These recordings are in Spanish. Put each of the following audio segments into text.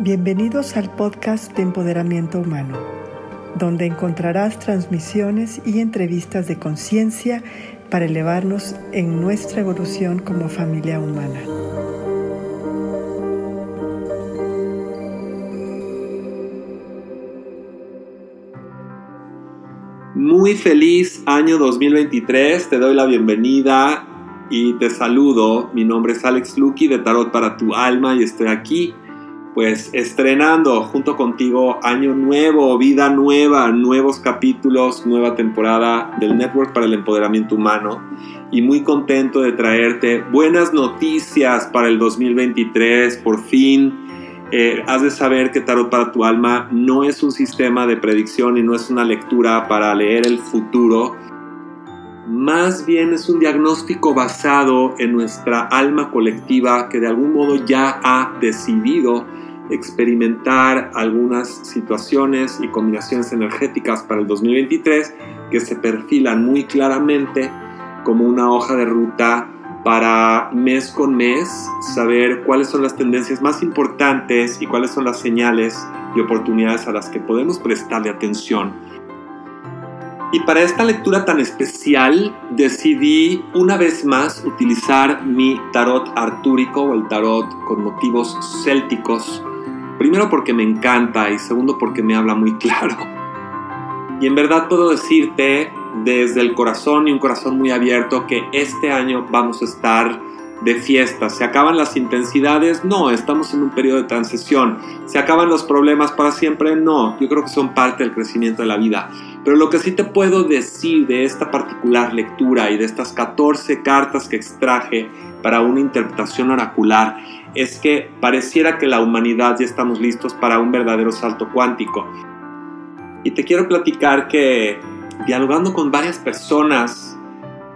Bienvenidos al podcast de Empoderamiento Humano, donde encontrarás transmisiones y entrevistas de conciencia para elevarnos en nuestra evolución como familia humana. Muy feliz año 2023, te doy la bienvenida y te saludo. Mi nombre es Alex Lucky de Tarot para tu alma y estoy aquí pues estrenando junto contigo año nuevo, vida nueva, nuevos capítulos, nueva temporada del Network para el Empoderamiento Humano y muy contento de traerte buenas noticias para el 2023, por fin. Eh, has de saber que Tarot para tu alma no es un sistema de predicción y no es una lectura para leer el futuro, más bien es un diagnóstico basado en nuestra alma colectiva que de algún modo ya ha decidido experimentar algunas situaciones y combinaciones energéticas para el 2023 que se perfilan muy claramente como una hoja de ruta para mes con mes saber cuáles son las tendencias más importantes y cuáles son las señales y oportunidades a las que podemos prestarle atención. Y para esta lectura tan especial decidí una vez más utilizar mi tarot artúrico o el tarot con motivos célticos Primero porque me encanta y segundo porque me habla muy claro. Y en verdad puedo decirte desde el corazón y un corazón muy abierto que este año vamos a estar de fiesta. ¿Se acaban las intensidades? No, estamos en un periodo de transición. ¿Se acaban los problemas para siempre? No, yo creo que son parte del crecimiento de la vida. Pero lo que sí te puedo decir de esta particular lectura y de estas 14 cartas que extraje para una interpretación oracular es que pareciera que la humanidad ya estamos listos para un verdadero salto cuántico. Y te quiero platicar que dialogando con varias personas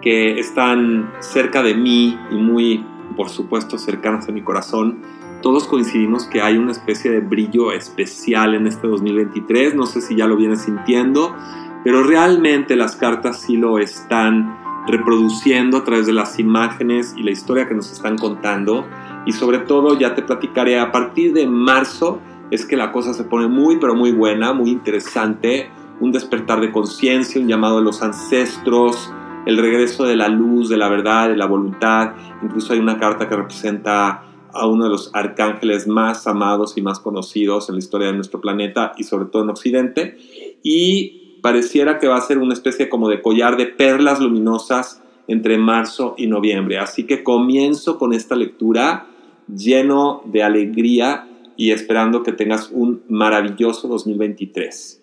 que están cerca de mí y muy, por supuesto, cercanas a mi corazón, todos coincidimos que hay una especie de brillo especial en este 2023. No sé si ya lo vienes sintiendo, pero realmente las cartas sí lo están reproduciendo a través de las imágenes y la historia que nos están contando. Y sobre todo ya te platicaré a partir de marzo es que la cosa se pone muy pero muy buena, muy interesante, un despertar de conciencia, un llamado de los ancestros, el regreso de la luz, de la verdad, de la voluntad, incluso hay una carta que representa a uno de los arcángeles más amados y más conocidos en la historia de nuestro planeta y sobre todo en Occidente. Y pareciera que va a ser una especie como de collar de perlas luminosas entre marzo y noviembre. Así que comienzo con esta lectura lleno de alegría y esperando que tengas un maravilloso 2023.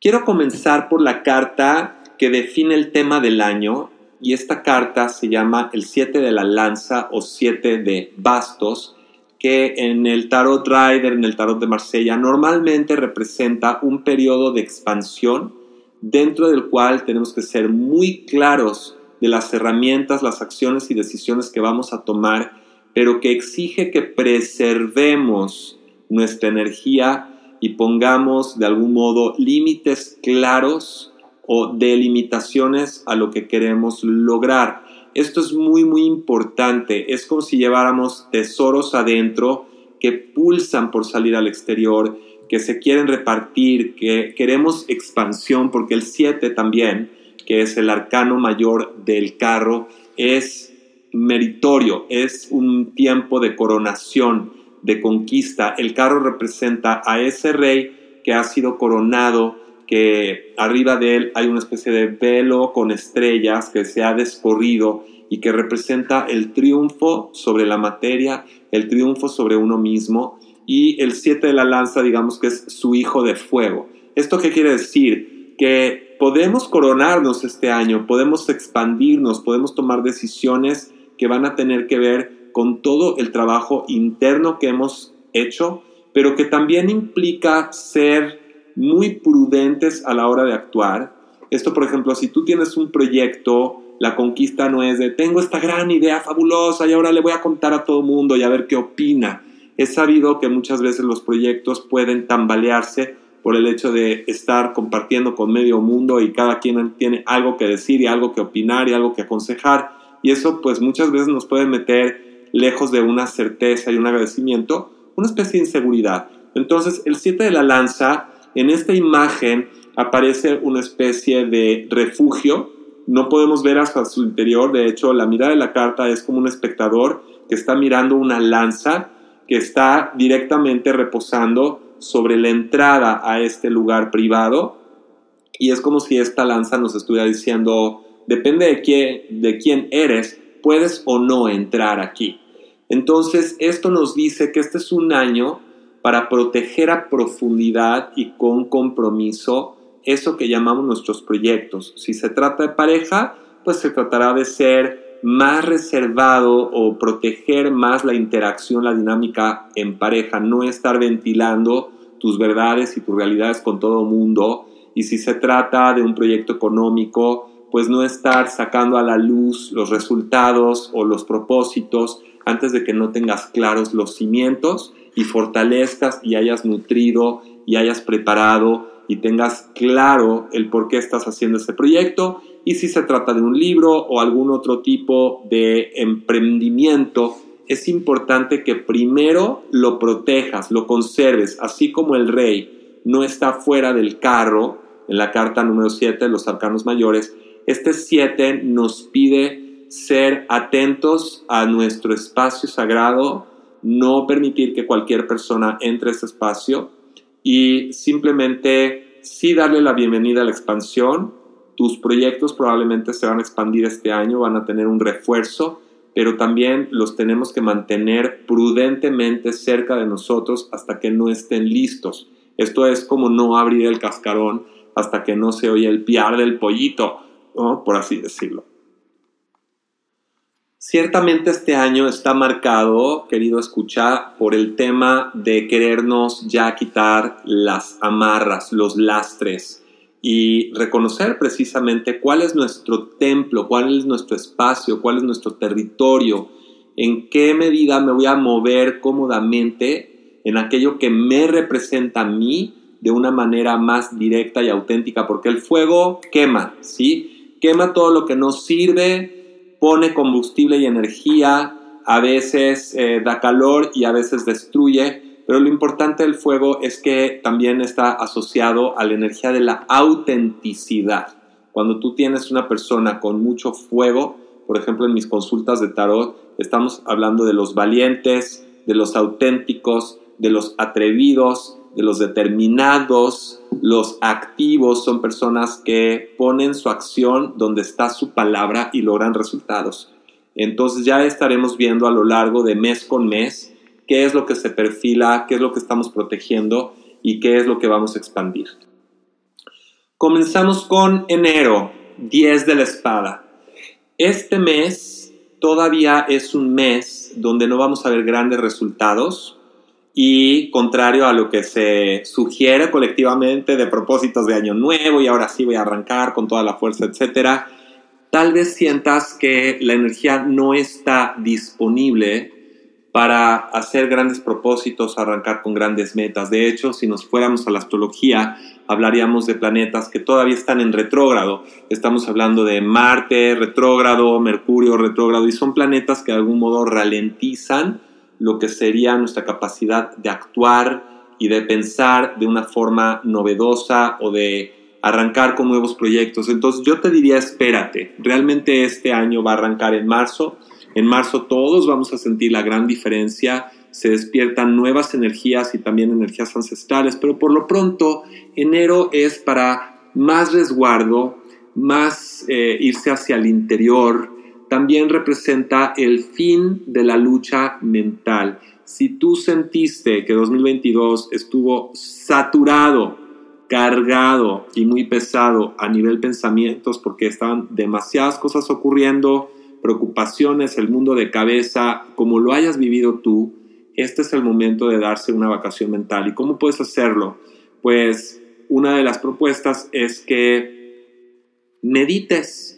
Quiero comenzar por la carta que define el tema del año y esta carta se llama el 7 de la lanza o 7 de bastos que en el tarot Rider, en el tarot de Marsella, normalmente representa un periodo de expansión dentro del cual tenemos que ser muy claros de las herramientas, las acciones y decisiones que vamos a tomar pero que exige que preservemos nuestra energía y pongamos de algún modo límites claros o delimitaciones a lo que queremos lograr. Esto es muy, muy importante. Es como si lleváramos tesoros adentro que pulsan por salir al exterior, que se quieren repartir, que queremos expansión, porque el 7 también, que es el arcano mayor del carro, es meritorio, es un tiempo de coronación, de conquista. El carro representa a ese rey que ha sido coronado, que arriba de él hay una especie de velo con estrellas que se ha descorrido y que representa el triunfo sobre la materia, el triunfo sobre uno mismo y el siete de la lanza digamos que es su hijo de fuego. ¿Esto qué quiere decir? Que podemos coronarnos este año, podemos expandirnos, podemos tomar decisiones que van a tener que ver con todo el trabajo interno que hemos hecho, pero que también implica ser muy prudentes a la hora de actuar. Esto, por ejemplo, si tú tienes un proyecto, la conquista no es de tengo esta gran idea fabulosa y ahora le voy a contar a todo mundo y a ver qué opina. Es sabido que muchas veces los proyectos pueden tambalearse por el hecho de estar compartiendo con medio mundo y cada quien tiene algo que decir y algo que opinar y algo que aconsejar y eso pues muchas veces nos puede meter lejos de una certeza y un agradecimiento una especie de inseguridad. Entonces, el 7 de la lanza, en esta imagen aparece una especie de refugio. No podemos ver hasta su interior. De hecho, la mirada de la carta es como un espectador que está mirando una lanza que está directamente reposando sobre la entrada a este lugar privado. Y es como si esta lanza nos estuviera diciendo, depende de quién, de quién eres, puedes o no entrar aquí. Entonces, esto nos dice que este es un año para proteger a profundidad y con compromiso eso que llamamos nuestros proyectos. Si se trata de pareja, pues se tratará de ser más reservado o proteger más la interacción, la dinámica en pareja, no estar ventilando tus verdades y tus realidades con todo el mundo. Y si se trata de un proyecto económico, pues no estar sacando a la luz los resultados o los propósitos antes de que no tengas claros los cimientos y fortalezcas y hayas nutrido y hayas preparado y tengas claro el por qué estás haciendo ese proyecto. Y si se trata de un libro o algún otro tipo de emprendimiento, es importante que primero lo protejas, lo conserves, así como el rey no está fuera del carro en la carta número 7 de los arcanos mayores, este 7 nos pide ser atentos a nuestro espacio sagrado, no permitir que cualquier persona entre a ese espacio y simplemente sí darle la bienvenida a la expansión. Tus proyectos probablemente se van a expandir este año, van a tener un refuerzo, pero también los tenemos que mantener prudentemente cerca de nosotros hasta que no estén listos. Esto es como no abrir el cascarón hasta que no se oye el piar del pollito, por así decirlo. Ciertamente este año está marcado, querido escuchar, por el tema de querernos ya quitar las amarras, los lastres y reconocer precisamente cuál es nuestro templo, cuál es nuestro espacio, cuál es nuestro territorio, en qué medida me voy a mover cómodamente en aquello que me representa a mí de una manera más directa y auténtica, porque el fuego quema, ¿sí? Quema todo lo que no sirve, pone combustible y energía, a veces eh, da calor y a veces destruye, pero lo importante del fuego es que también está asociado a la energía de la autenticidad. Cuando tú tienes una persona con mucho fuego, por ejemplo en mis consultas de tarot, estamos hablando de los valientes, de los auténticos, de los atrevidos, de los determinados, los activos son personas que ponen su acción donde está su palabra y logran resultados. Entonces ya estaremos viendo a lo largo de mes con mes qué es lo que se perfila, qué es lo que estamos protegiendo y qué es lo que vamos a expandir. Comenzamos con enero, 10 de la espada. Este mes todavía es un mes donde no vamos a ver grandes resultados, y contrario a lo que se sugiere colectivamente de propósitos de año nuevo y ahora sí voy a arrancar con toda la fuerza, etcétera, tal vez sientas que la energía no está disponible para hacer grandes propósitos, arrancar con grandes metas. De hecho, si nos fuéramos a la astrología, hablaríamos de planetas que todavía están en retrógrado. Estamos hablando de Marte retrógrado, Mercurio retrógrado, y son planetas que de algún modo ralentizan lo que sería nuestra capacidad de actuar y de pensar de una forma novedosa o de arrancar con nuevos proyectos. Entonces yo te diría, espérate, realmente este año va a arrancar en marzo. En marzo todos vamos a sentir la gran diferencia, se despiertan nuevas energías y también energías ancestrales, pero por lo pronto enero es para más resguardo, más eh, irse hacia el interior, también representa el fin de la lucha mental. Si tú sentiste que 2022 estuvo saturado, cargado y muy pesado a nivel pensamientos porque estaban demasiadas cosas ocurriendo, preocupaciones, el mundo de cabeza, como lo hayas vivido tú, este es el momento de darse una vacación mental. ¿Y cómo puedes hacerlo? Pues una de las propuestas es que medites,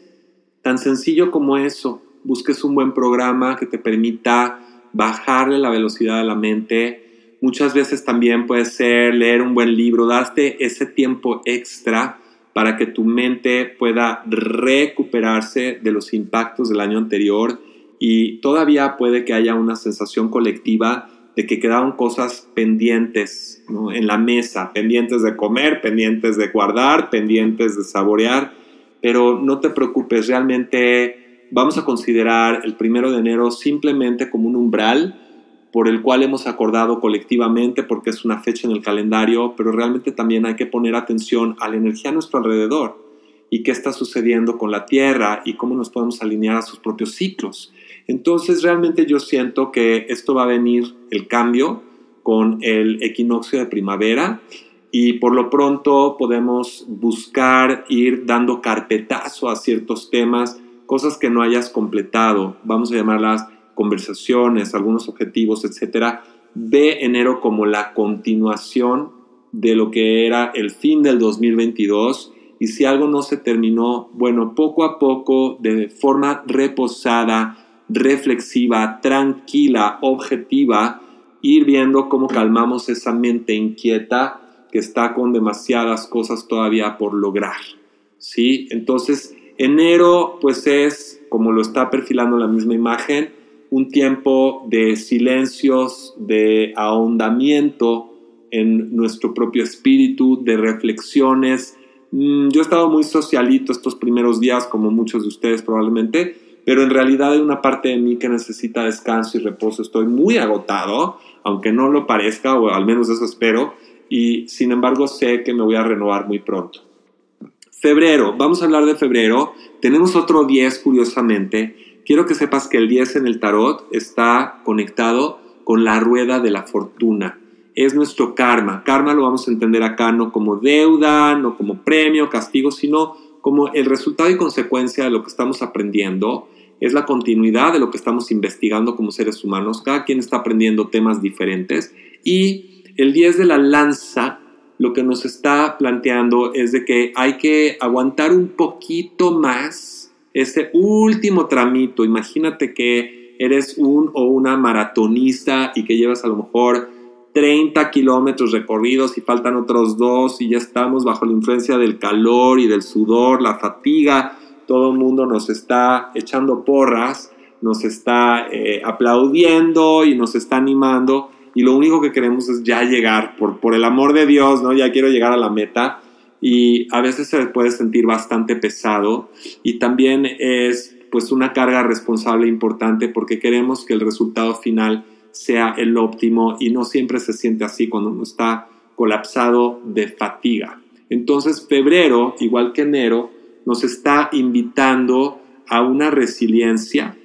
Tan sencillo como eso, busques un buen programa que te permita bajarle la velocidad a la mente. Muchas veces también puede ser leer un buen libro, darte ese tiempo extra para que tu mente pueda recuperarse de los impactos del año anterior y todavía puede que haya una sensación colectiva de que quedaron cosas pendientes en la mesa, pendientes de comer, pendientes de guardar, pendientes de saborear, pero no te preocupes, realmente vamos a considerar el primero de enero simplemente como un umbral por el cual hemos acordado colectivamente porque es una fecha en el calendario, pero realmente también hay que poner atención a la energía a nuestro alrededor y qué está sucediendo con la Tierra y cómo nos podemos alinear a sus propios ciclos. Entonces realmente yo siento que esto va a venir el cambio con el equinoccio de primavera y por lo pronto podemos buscar ir dando carpetazo a ciertos temas, cosas que no hayas completado, vamos a llamarlas conversaciones, algunos objetivos, etcétera, ve enero como la continuación de lo que era el fin del 2022 y si algo no se terminó, bueno, poco a poco, de forma reposada, reflexiva, tranquila, objetiva, ir viendo cómo calmamos esa mente inquieta que está con demasiadas cosas todavía por lograr. ¿Sí? Entonces, enero pues es, como lo está perfilando la misma imagen, un tiempo de silencios, de ahondamiento en nuestro propio espíritu, de reflexiones. Mm, yo he estado muy socialito estos primeros días, como muchos de ustedes probablemente, pero en realidad hay una parte de mí que necesita descanso y reposo. Estoy muy agotado, aunque no lo parezca, o al menos eso espero, y sin embargo sé que me voy a renovar muy pronto. Febrero, vamos a hablar de febrero. Tenemos otro 10, curiosamente, quiero que sepas que el 10 en el tarot está conectado con la rueda de la fortuna. Es nuestro karma. Karma lo vamos a entender acá no como deuda, no como premio, castigo, sino como el resultado y consecuencia de lo que estamos aprendiendo. Es la continuidad de lo que estamos investigando como seres humanos. Cada quien está aprendiendo temas diferentes. Y el 10 de la lanza lo que nos está planteando es de que hay que aguantar un poquito más ese último tramito, imagínate que eres un o una maratonista y que llevas a lo mejor 30 kilómetros recorridos y faltan otros dos y ya estamos bajo la influencia del calor y del sudor, la fatiga, todo el mundo nos está echando porras, nos está eh, aplaudiendo y nos está animando y lo único que queremos es ya llegar, por, por el amor de Dios, ¿no? Ya quiero llegar a la meta y a veces se puede sentir bastante pesado y también es pues una carga responsable importante porque queremos que el resultado final sea el óptimo y no siempre se siente así cuando uno está colapsado de fatiga. Entonces febrero, igual que enero, nos está invitando a una resiliencia,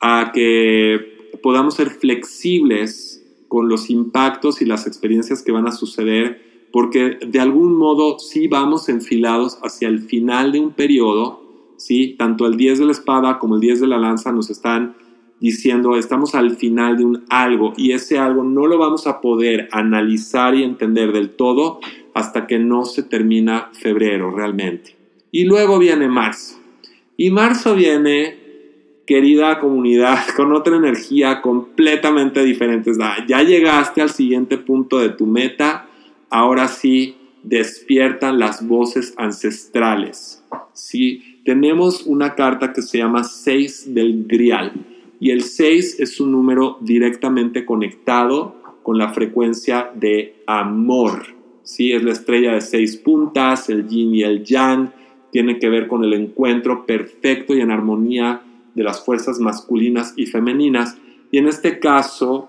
a que podamos ser flexibles con los impactos y las experiencias que van a suceder porque de algún modo sí vamos enfilados hacia el final de un periodo, ¿sí? Tanto el 10 de la espada como el 10 de la lanza nos están diciendo estamos al final de un algo y ese algo no lo vamos a poder analizar y entender del todo hasta que no se termina febrero realmente. Y luego viene marzo. Y marzo viene, querida comunidad, con otra energía completamente diferente. Ya llegaste al siguiente punto de tu meta, ahora sí despiertan las voces ancestrales. ¿sí? Tenemos una carta que se llama 6 del Grial y el 6 es un número directamente conectado con la frecuencia de amor. ¿sí? Es la estrella de seis puntas, el yin y el yang, tiene que ver con el encuentro perfecto y en armonía de las fuerzas masculinas y femeninas. Y en este caso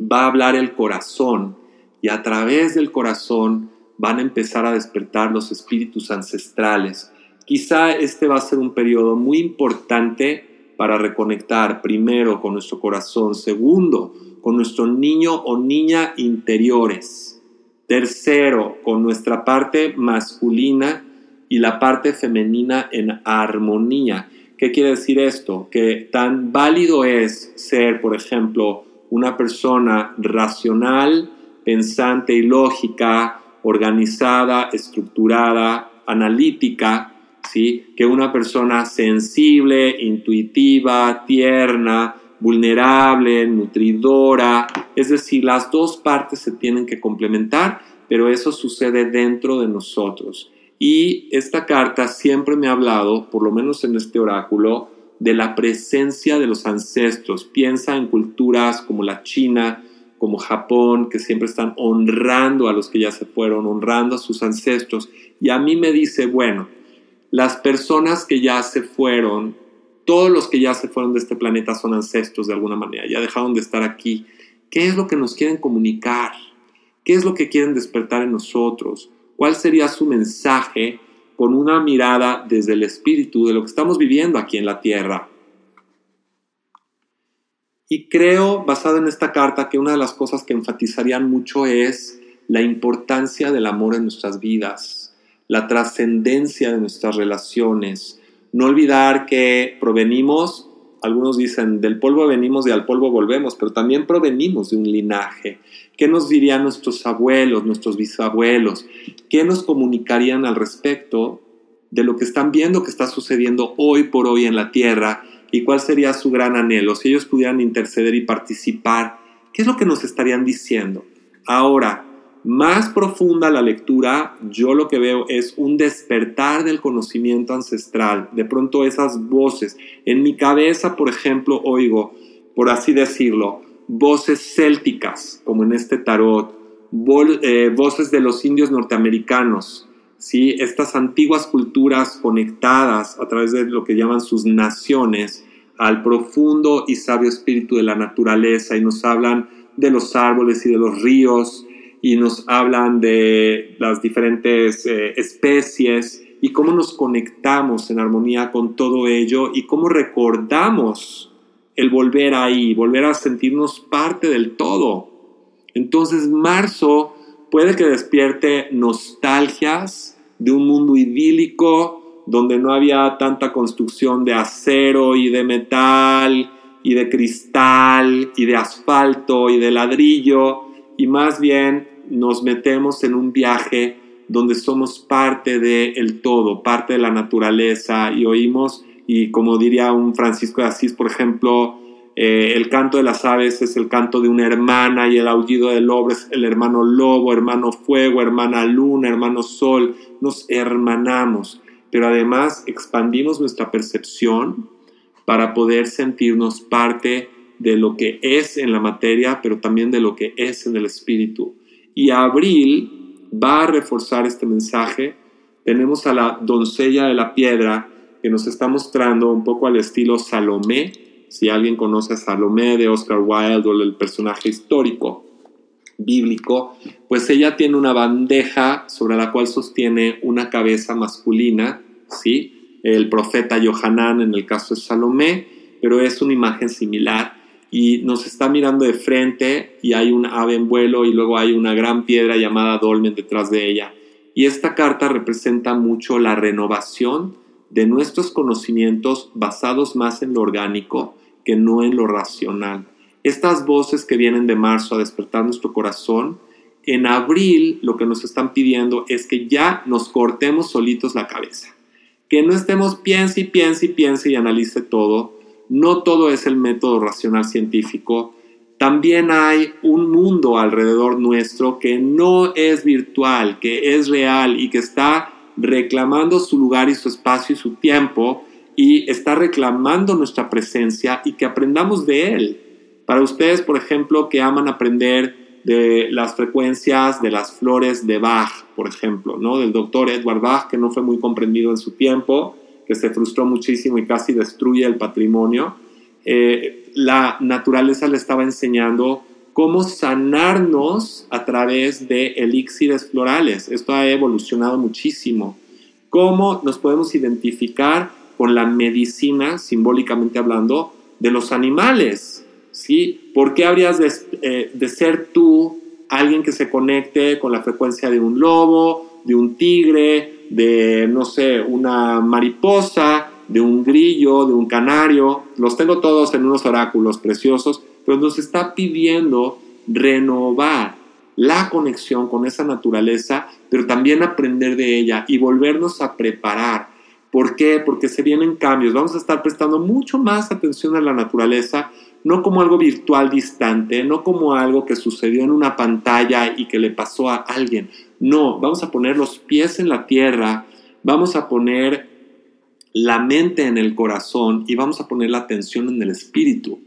va a hablar el corazón y a través del corazón van a empezar a despertar los espíritus ancestrales. Quizá este va a ser un periodo muy importante para reconectar primero con nuestro corazón, segundo con nuestro niño o niña interiores, tercero con nuestra parte masculina y la parte femenina en armonía. ¿Qué quiere decir esto? Que tan válido es ser, por ejemplo, una persona racional, pensante y lógica, organizada, estructurada, analítica, ¿sí? que una persona sensible, intuitiva, tierna, vulnerable, nutridora, es decir, las dos partes se tienen que complementar, pero eso sucede dentro de nosotros. Y esta carta siempre me ha hablado, por lo menos en este oráculo, de la presencia de los ancestros. Piensa en culturas como la China, como Japón, que siempre están honrando a los que ya se fueron, honrando a sus ancestros. Y a mí me dice, bueno, las personas que ya se fueron, todos los que ya se fueron de este planeta son ancestros de alguna manera, ya dejaron de estar aquí. ¿Qué es lo que nos quieren comunicar? ¿Qué es lo que quieren despertar en nosotros? ¿Cuál sería su mensaje con una mirada desde el espíritu de lo que estamos viviendo aquí en la tierra? Y creo, basado en esta carta, que una de las cosas que enfatizarían mucho es la importancia del amor en nuestras vidas, la trascendencia de nuestras relaciones. No olvidar que provenimos, algunos dicen, del polvo venimos y al polvo volvemos, pero también provenimos de un linaje. ¿Qué nos dirían nuestros abuelos, nuestros bisabuelos? ¿Qué nos comunicarían al respecto de lo que están viendo que está sucediendo hoy por hoy en la Tierra y cuál sería su gran anhelo, si ellos pudieran interceder y participar, ¿qué es lo que nos estarían diciendo? Ahora, más profunda la lectura, yo lo que veo es un despertar del conocimiento ancestral, de pronto esas voces. En mi cabeza, por ejemplo, oigo, por así decirlo, voces célticas, como en este tarot, eh, voces de los indios norteamericanos, ¿sí? estas antiguas culturas conectadas a través de lo que llaman sus naciones al profundo y sabio espíritu de la naturaleza y nos hablan de los árboles y de los ríos y nos hablan de las diferentes eh, especies y cómo nos conectamos en armonía con todo ello y cómo recordamos el volver ahí, volver a sentirnos parte del todo. Entonces marzo puede que despierte nostalgias de un mundo idílico donde no había tanta construcción de acero y de metal y de cristal y de asfalto y de ladrillo y más bien nos metemos en un viaje donde somos parte del todo, parte de la naturaleza y oímos y como diría un Francisco de Asís, por ejemplo, eh, el canto de las aves es el canto de una hermana y el aullido del lobo es el hermano lobo, hermano fuego, hermana luna, hermano sol. Nos hermanamos, pero además expandimos nuestra percepción para poder sentirnos parte de lo que es en la materia, pero también de lo que es en el espíritu. Y abril va a reforzar este mensaje. Tenemos a la doncella de la piedra, que nos está mostrando un poco al estilo Salomé, si alguien conoce a Salomé de Oscar Wilde o el personaje histórico bíblico, pues ella tiene una bandeja sobre la cual sostiene una cabeza masculina, ¿sí? El profeta Johanán en el caso de Salomé, pero es una imagen similar y nos está mirando de frente y hay un ave en vuelo y luego hay una gran piedra llamada dolmen detrás de ella. Y esta carta representa mucho la renovación de nuestros conocimientos basados más en lo orgánico que no en lo racional. Estas voces que vienen de marzo a despertar nuestro corazón, en abril lo que nos están pidiendo es que ya nos cortemos solitos la cabeza, que no estemos piense y piense y piense y analice todo. No todo es el método racional científico. También hay un mundo alrededor nuestro que no es virtual, que es real y que está reclamando su lugar y su espacio y su tiempo y está reclamando nuestra presencia y que aprendamos de él. Para ustedes, por ejemplo, que aman aprender de las frecuencias de las flores de Bach, por ejemplo, ¿no? Del doctor Edward Bach, que no fue muy comprendido en su tiempo, que se frustró muchísimo y casi destruye el patrimonio. Eh, la naturaleza le estaba enseñando cómo sanarnos a través de elixires florales. Esto ha evolucionado muchísimo. Cómo nos podemos identificar con la medicina, simbólicamente hablando, de los animales. ¿sí? ¿Por qué habrías de, eh, de ser tú alguien que se conecte con la frecuencia de un lobo, de un tigre, de, no sé, una mariposa, de un grillo, de un canario? Los tengo todos en unos oráculos preciosos pero nos está pidiendo renovar la conexión con esa naturaleza, pero también aprender de ella y volvernos a preparar. ¿Por qué? Porque se vienen cambios. Vamos a estar prestando mucho más atención a la naturaleza, no como algo virtual distante, no como algo que sucedió en una pantalla y que le pasó a alguien. No, vamos a poner los pies en la tierra, vamos a poner la mente en el corazón y vamos a poner la atención en el espíritu.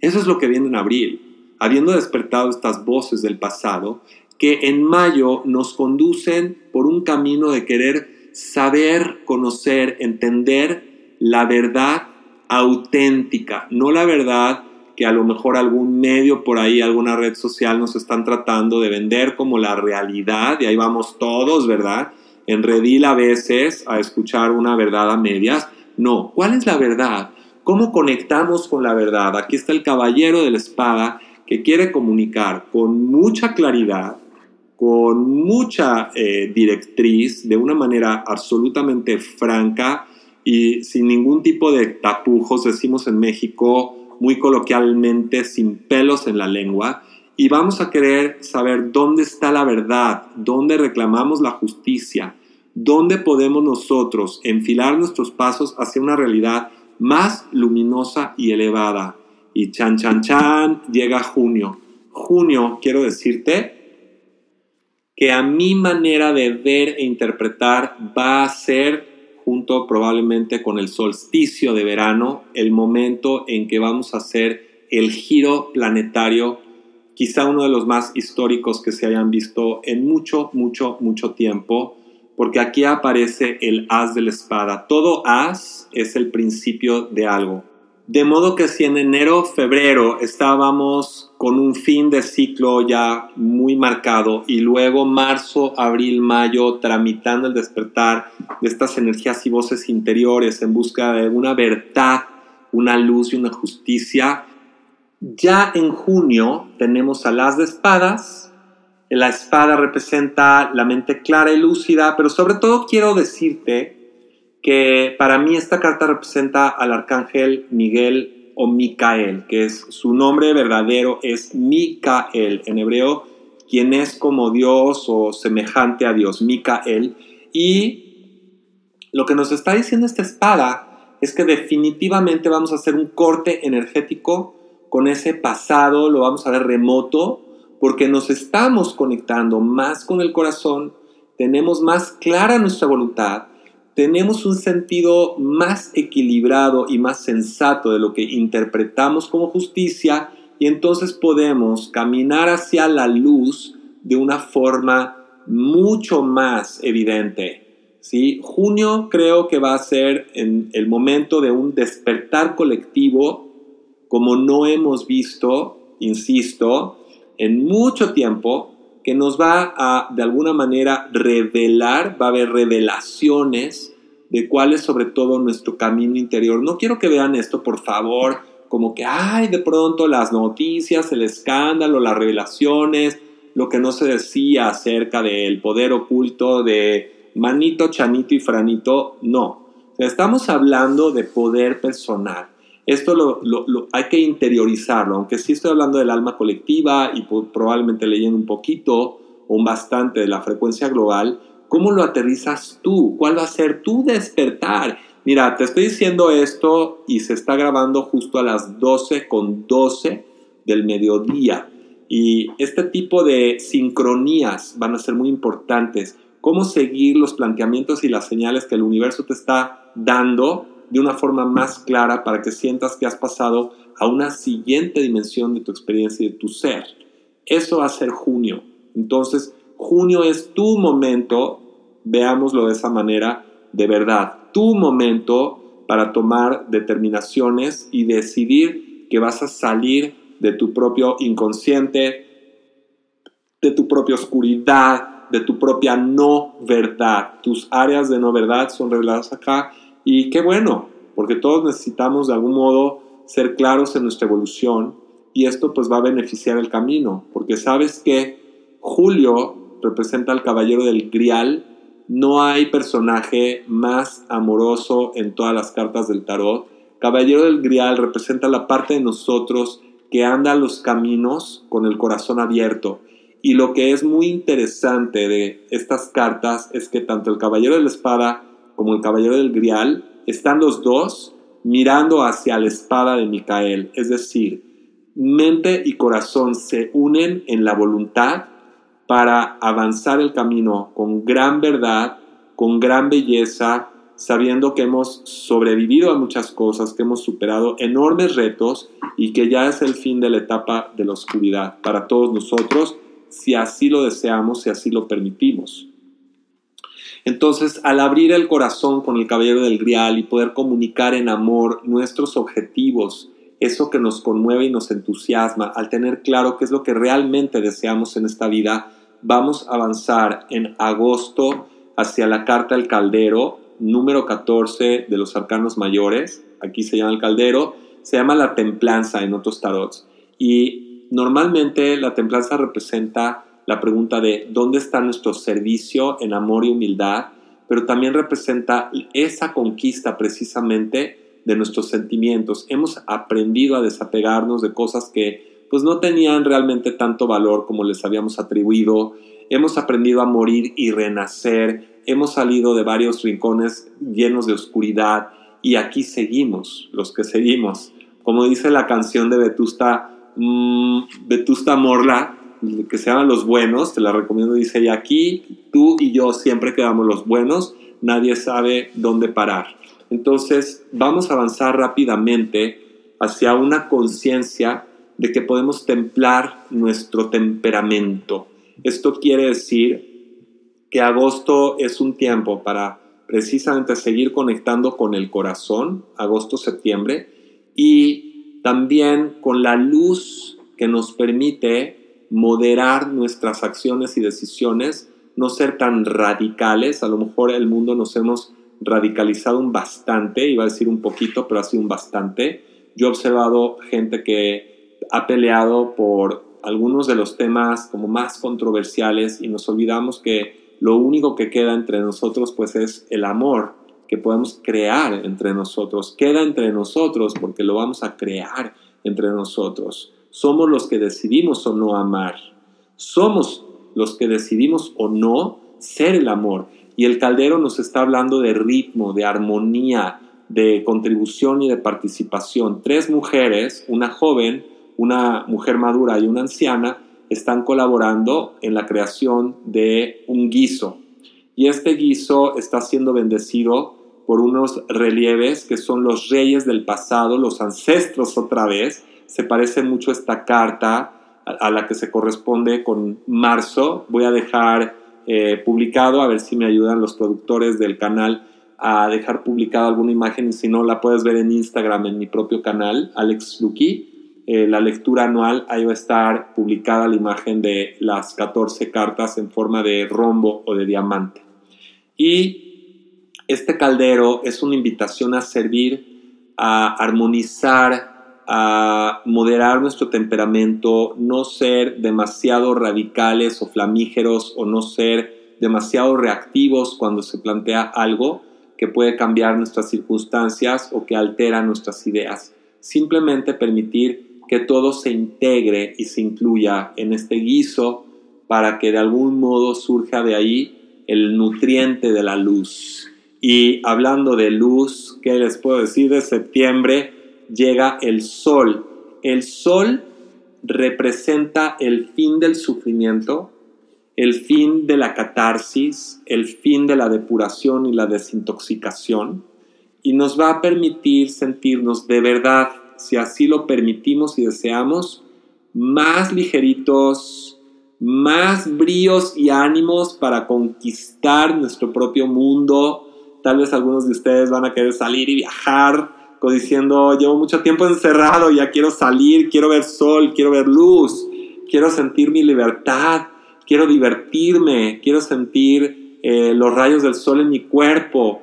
Eso es lo que viene en abril. habiendo despertado estas voces del pasado, que en mayo nos conducen por un camino de querer saber, conocer, entender la verdad auténtica, no la verdad que a lo mejor algún medio por ahí, alguna red social nos están tratando de vender como la realidad, y ahí vamos todos, ¿verdad? En redil a veces a escuchar una verdad a medias. No, ¿cuál es la verdad? ¿Cómo conectamos con la verdad? Aquí está el caballero de la espada que quiere comunicar con mucha claridad, con mucha eh, directriz, de una manera absolutamente franca y sin ningún tipo de tapujos, decimos en México, muy coloquialmente, sin pelos en la lengua, y vamos a querer saber dónde está la verdad, dónde reclamamos la justicia, dónde podemos nosotros enfilar nuestros pasos hacia una realidad más luminosa y elevada. Y chan, chan, chan, llega junio. Junio, quiero decirte que a mi manera de ver e interpretar va a ser junto probablemente con el solsticio de verano, el momento en que vamos a hacer el giro planetario, quizá uno de los más históricos que se hayan visto en mucho, mucho, mucho tiempo, porque aquí aparece el as de la espada. Todo as es el principio de algo. De modo que si en enero, febrero estábamos con un fin de ciclo ya muy marcado y luego marzo, abril, mayo tramitando el despertar de estas energías y voces interiores en busca de una verdad, una luz y una justicia, ya en junio tenemos a las de espadas. La espada representa la mente clara y lúcida, pero sobre todo quiero decirte que para mí esta carta representa al arcángel Miguel o Micael, que es su nombre verdadero es Micael en hebreo, quien es como Dios o semejante a Dios, Micael. Y lo que nos está diciendo esta espada es que definitivamente vamos a hacer un corte energético con ese pasado, lo vamos a ver remoto, porque nos estamos conectando más con el corazón, tenemos más clara nuestra voluntad tenemos un sentido más equilibrado y más sensato de lo que interpretamos como justicia y entonces podemos caminar hacia la luz de una forma mucho más evidente. ¿sí? Junio creo que va a ser en el momento de un despertar colectivo como no hemos visto, insisto, en mucho tiempo que nos va a de alguna manera revelar, va a haber revelaciones de cuál es sobre todo nuestro camino interior. No quiero que vean esto, por favor, como que, ay, de pronto las noticias, el escándalo, las revelaciones, lo que no se decía acerca del poder oculto de Manito, Chanito y Franito, no. estamos hablando de poder personal. Esto lo, hay que interiorizarlo, aunque sí estoy hablando del alma colectiva y probablemente leyendo un poquito o un bastante de la frecuencia global, ¿cómo lo aterrizas tú? ¿Cuál va a ser tu despertar? Mira, te estoy diciendo esto y se está grabando justo a las 12 con 12 del mediodía. Y este tipo de sincronías van a ser muy importantes. Cómo seguir los planteamientos y las señales que el universo te está dando de una forma más clara para que sientas que has pasado a una siguiente dimensión de tu experiencia y de tu ser. Eso va a ser junio. Entonces, junio es tu momento, veámoslo de esa manera, de verdad, tu momento para tomar determinaciones y decidir que vas a salir de tu propio inconsciente, de tu propia oscuridad, de tu propia no verdad. Tus áreas de no verdad son reveladas acá y qué bueno, porque todos necesitamos de algún modo ser claros en nuestra evolución y esto pues va a beneficiar el camino, porque sabes que Julio representa al caballero del Grial, no hay personaje más amoroso en todas las cartas del tarot. Caballero del Grial representa la parte de nosotros que anda los caminos con el corazón abierto. Y lo que es muy interesante de estas cartas es que tanto el Caballero de la Espada como el caballero del Grial, están los dos mirando hacia la espada de Micael, es decir, mente y corazón se unen en la voluntad para avanzar el camino con gran verdad, con gran belleza, sabiendo que hemos sobrevivido a muchas cosas, que hemos superado enormes retos y que ya es el fin de la etapa de la oscuridad para todos nosotros, si así lo deseamos, si así lo permitimos. Entonces, al abrir el corazón con el caballero del grial y poder comunicar en amor nuestros objetivos, eso que nos conmueve y nos entusiasma, al tener claro qué es lo que realmente deseamos en esta vida, vamos a avanzar en agosto hacia la carta del caldero, número 14 de los arcanos mayores, aquí se llama el caldero, se llama la templanza en otros tarots. Y normalmente la templanza representa la pregunta de dónde está nuestro servicio en amor y humildad, pero también representa esa conquista precisamente de nuestros sentimientos. Hemos aprendido a desapegarnos de cosas que pues no tenían realmente tanto valor como les habíamos atribuido. Hemos aprendido a morir y renacer. Hemos salido de varios rincones llenos de oscuridad y aquí seguimos, los que seguimos como dice la canción de Vetusta, mm, Vetusta Morla, que se llaman Los Buenos, te la recomiendo, dice, y aquí tú y yo siempre quedamos los buenos, nadie sabe dónde parar. Entonces, vamos a avanzar rápidamente hacia una conciencia de que podemos templar nuestro temperamento. Esto quiere decir que agosto es un tiempo para precisamente seguir conectando con el corazón, agosto-septiembre, y también con la luz que nos permite moderar nuestras acciones y decisiones, no ser tan radicales. A lo mejor el mundo nos hemos radicalizado un bastante, iba a decir un poquito, pero ha sido un bastante. Yo he observado gente que ha peleado por algunos de los temas como más controversiales y nos olvidamos que lo único que queda entre nosotros pues es el amor que podemos crear entre nosotros. Queda entre nosotros porque lo vamos a crear entre nosotros. Somos los que decidimos o no amar. Somos los que decidimos o no ser el amor. Y el caldero nos está hablando de ritmo, de armonía, de contribución y de participación. Tres mujeres, una joven, una mujer madura y una anciana, están colaborando en la creación de un guiso, y este guiso está siendo bendecido por unos relieves que son los reyes del pasado, los ancestros otra vez. Se parece mucho esta carta a, la que se corresponde con marzo. Voy a dejar eh, publicado, a ver si me ayudan los productores del canal a dejar publicada alguna imagen y si no la puedes ver en Instagram en mi propio canal, Alex Lucky. Eh, la lectura anual, ahí va a estar publicada la imagen de las 14 cartas en forma de rombo o de diamante. Y este caldero es una invitación a servir, a armonizar, a moderar nuestro temperamento, no ser demasiado radicales o flamígeros o no ser demasiado reactivos cuando se plantea algo que puede cambiar nuestras circunstancias o que altera nuestras ideas. Simplemente permitir que todo se integre y se incluya en este guiso para que de algún modo surja de ahí el nutriente de la luz. Y hablando de luz, ¿qué les puedo decir? De septiembre llega el sol. El sol representa el fin del sufrimiento, el fin de la catarsis, el fin de la depuración y la desintoxicación, y nos va a permitir sentirnos de verdad, si así lo permitimos y deseamos, más ligeritos, más bríos y ánimos para conquistar nuestro propio mundo. Tal vez algunos de ustedes van a querer salir y viajar, diciendo, llevo mucho tiempo encerrado, ya quiero salir, quiero ver sol, quiero ver luz, quiero sentir mi libertad, quiero divertirme, quiero sentir eh, los rayos del sol en mi cuerpo,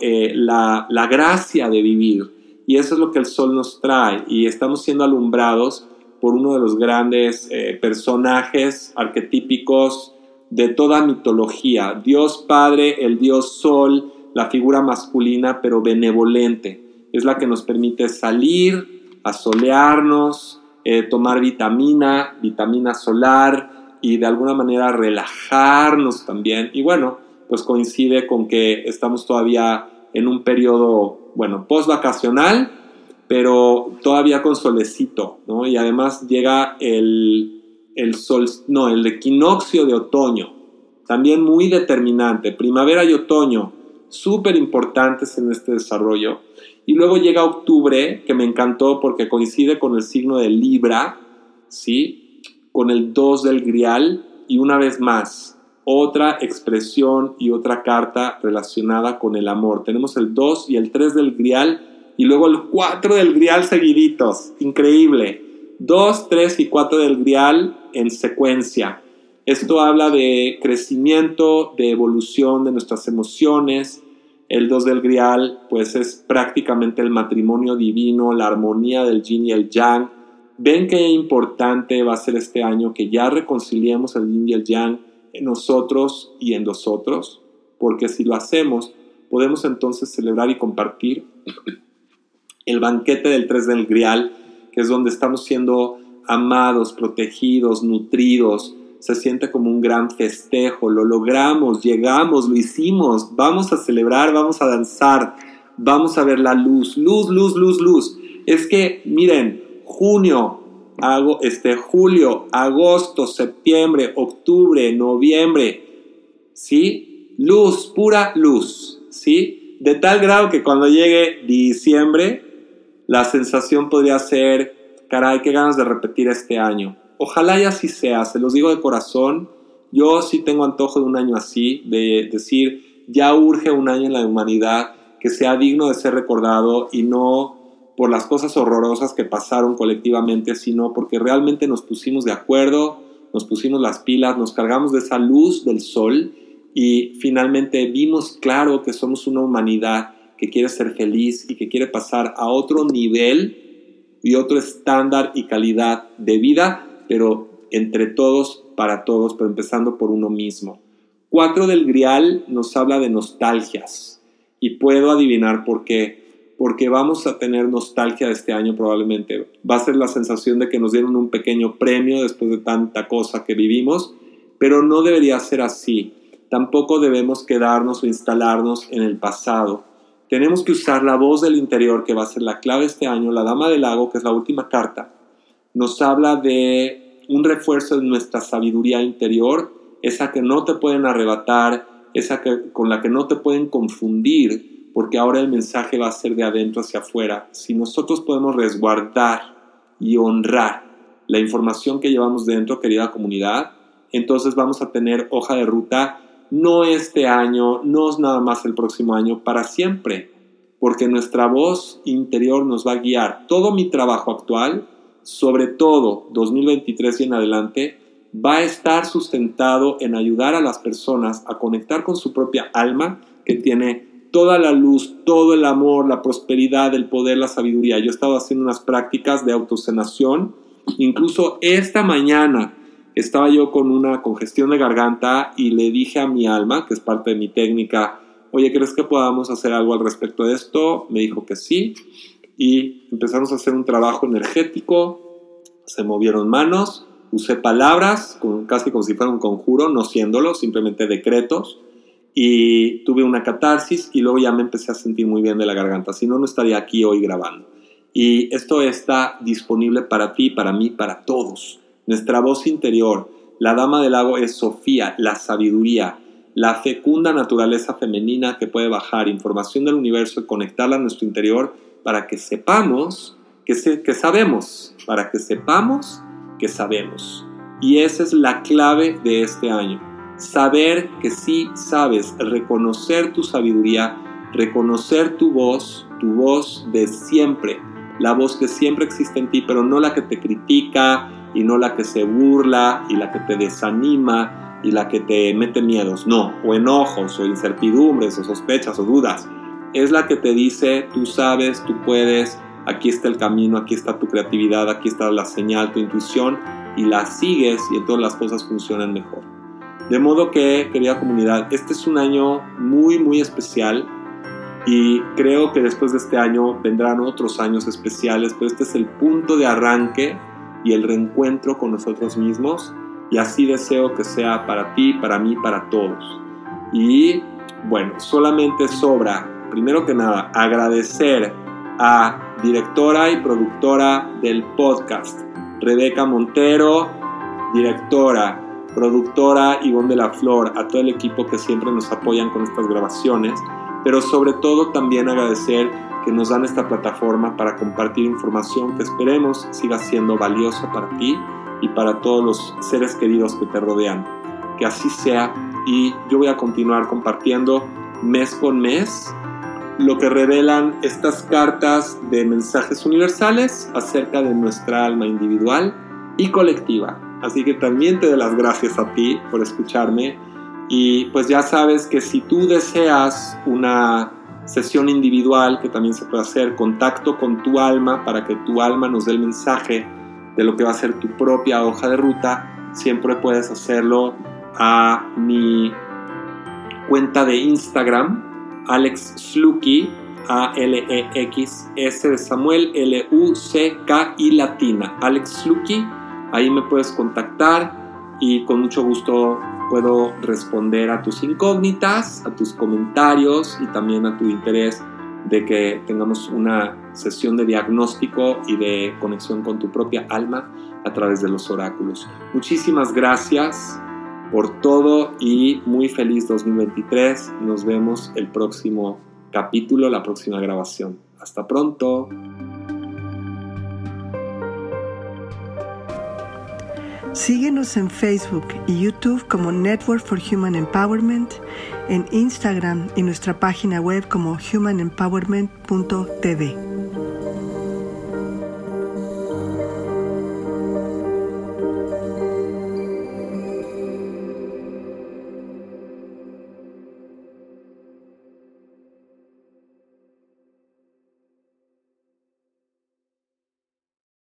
eh, la, la gracia de vivir. Y eso es lo que el sol nos trae y estamos siendo alumbrados por uno de los grandes eh, personajes arquetípicos de toda mitología. Dios Padre, el Dios Sol, la figura masculina pero benevolente. Es la que nos permite salir, asolearnos, eh, tomar vitamina, vitamina solar y de alguna manera relajarnos también. Y bueno, pues coincide con que estamos todavía en un periodo, bueno, post vacacional, pero todavía con solecito, ¿no? Y además llega el, el sol, no, el equinoccio de otoño, también muy determinante, primavera y otoño, súper importantes en este desarrollo. Y luego llega octubre, que me encantó porque coincide con el signo de Libra, ¿sí? Con el 2 del Grial y una vez más, otra expresión y otra carta relacionada con el amor. Tenemos el 2 y el 3 del Grial y luego el 4 del Grial seguiditos. Increíble. 2, 3 y 4 del Grial en secuencia. Esto habla de crecimiento, de evolución de nuestras emociones. El 2 del Grial, pues es prácticamente el matrimonio divino, la armonía del yin y el yang. Ven qué importante va a ser este año que ya reconciliemos el yin y el yang en nosotros y en nosotros, porque si lo hacemos, podemos entonces celebrar y compartir el banquete del 3 del Grial, que es donde estamos siendo amados, protegidos, nutridos. Se siente como un gran festejo, lo logramos, llegamos, lo hicimos, vamos a celebrar, vamos a danzar, vamos a ver la luz, luz, luz, luz, luz. Es que, miren, junio, hago este julio, agosto, septiembre, octubre, noviembre, ¿sí? Luz, pura luz, ¿sí? De tal grado que cuando llegue diciembre, la sensación podría ser, caray, qué ganas de repetir este año. Ojalá y así sea, se los digo de corazón. Yo sí tengo antojo de un año así, de decir, ya urge un año en la humanidad que sea digno de ser recordado y no por las cosas horrorosas que pasaron colectivamente, sino porque realmente nos pusimos de acuerdo, nos pusimos las pilas, nos cargamos de esa luz del sol y finalmente vimos claro que somos una humanidad que quiere ser feliz y que quiere pasar a otro nivel y otro estándar y calidad de vida, pero entre todos, para todos, pero empezando por uno mismo. Cuatro del Grial nos habla de nostalgias y puedo adivinar por qué porque vamos a tener nostalgia este año probablemente. Va a ser la sensación de que nos dieron un pequeño premio después de tanta cosa que vivimos, pero no debería ser así. Tampoco debemos quedarnos o instalarnos en el pasado. Tenemos que usar la voz del interior, que va a ser la clave este año. La Dama del Lago, que es la última carta, nos habla de un refuerzo de nuestra sabiduría interior, esa que no te pueden arrebatar, esa que, con la que no te pueden confundir, porque ahora el mensaje va a ser de adentro hacia afuera. Si nosotros podemos resguardar y honrar la información que llevamos dentro, querida comunidad, entonces vamos a tener hoja de ruta no este año, no nada más el próximo año, para siempre, porque nuestra voz interior nos va a guiar. Todo mi trabajo actual, sobre todo 2023 y en adelante, va a estar sustentado en ayudar a las personas a conectar con su propia alma que tiene toda la luz, todo el amor, la prosperidad, el poder, la sabiduría. Yo he estado haciendo unas prácticas de autosanación. Incluso esta mañana estaba yo con una congestión de garganta y le dije a mi alma, que es parte de mi técnica, oye, ¿crees que podamos hacer algo al respecto de esto? Me dijo que sí. Y empezamos a hacer un trabajo energético, se movieron manos, usé palabras, casi como si fuera un conjuro, no siéndolo, simplemente decretos y tuve una catarsis y luego ya me empecé a sentir muy bien de la garganta, si no, no estaría aquí hoy grabando. Y esto está disponible para ti, para mí, para todos. Nuestra voz interior, la dama del lago es Sofía, la sabiduría, la fecunda naturaleza femenina que puede bajar información del universo y conectarla a nuestro interior para que sepamos que, sabemos, para que sepamos que sabemos. Y esa es la clave de este año saber que sí sabes, reconocer tu sabiduría, reconocer tu voz, tu voz de siempre, la voz que siempre existe en ti, pero no la que te critica y no la que se burla y la que te desanima y la que te mete miedos, no, o enojos o incertidumbres o sospechas o dudas. Es la que te dice, tú sabes, tú puedes, aquí está el camino, aquí está tu creatividad, aquí está la señal, tu intuición, y la sigues y entonces las cosas funcionan mejor. De modo que, querida comunidad, este es un año muy, muy especial y creo que después de este año vendrán otros años especiales, pero este es el punto de arranque y el reencuentro con nosotros mismos y así deseo que sea para ti, para mí, para todos. Y bueno, solamente sobra, primero que nada, agradecer a directora y productora del podcast, Rebeca Montero, directora productora Ivonne de la Flor, a todo el equipo que siempre nos apoyan con estas grabaciones, pero sobre todo también agradecer que nos dan esta plataforma para compartir información que esperemos siga siendo valiosa para ti y para todos los seres queridos que te rodean. Que así sea y yo voy a continuar compartiendo mes con mes lo que revelan estas cartas de mensajes universales acerca de nuestra alma individual y colectiva. Así que también te doy las gracias a ti por escucharme y pues ya sabes que si tú deseas una sesión individual que también se puede hacer, contacto con tu alma para que tu alma nos dé el mensaje de lo que va a ser tu propia hoja de ruta, siempre puedes hacerlo a mi cuenta de Instagram, Alex Slucky, A-L-E-X-S de Samuel, L-U-C-K y latina. Alex Slucky, ahí me puedes contactar y con mucho gusto puedo responder a tus incógnitas, a tus comentarios y también a tu interés de que tengamos una sesión de diagnóstico y de conexión con tu propia alma a través de los oráculos. Muchísimas gracias por todo y muy feliz 2023. Nos vemos el próximo capítulo, la próxima grabación. Hasta pronto. Síguenos en Facebook y YouTube como Network for Human Empowerment, en Instagram y nuestra página web como humanempowerment.tv.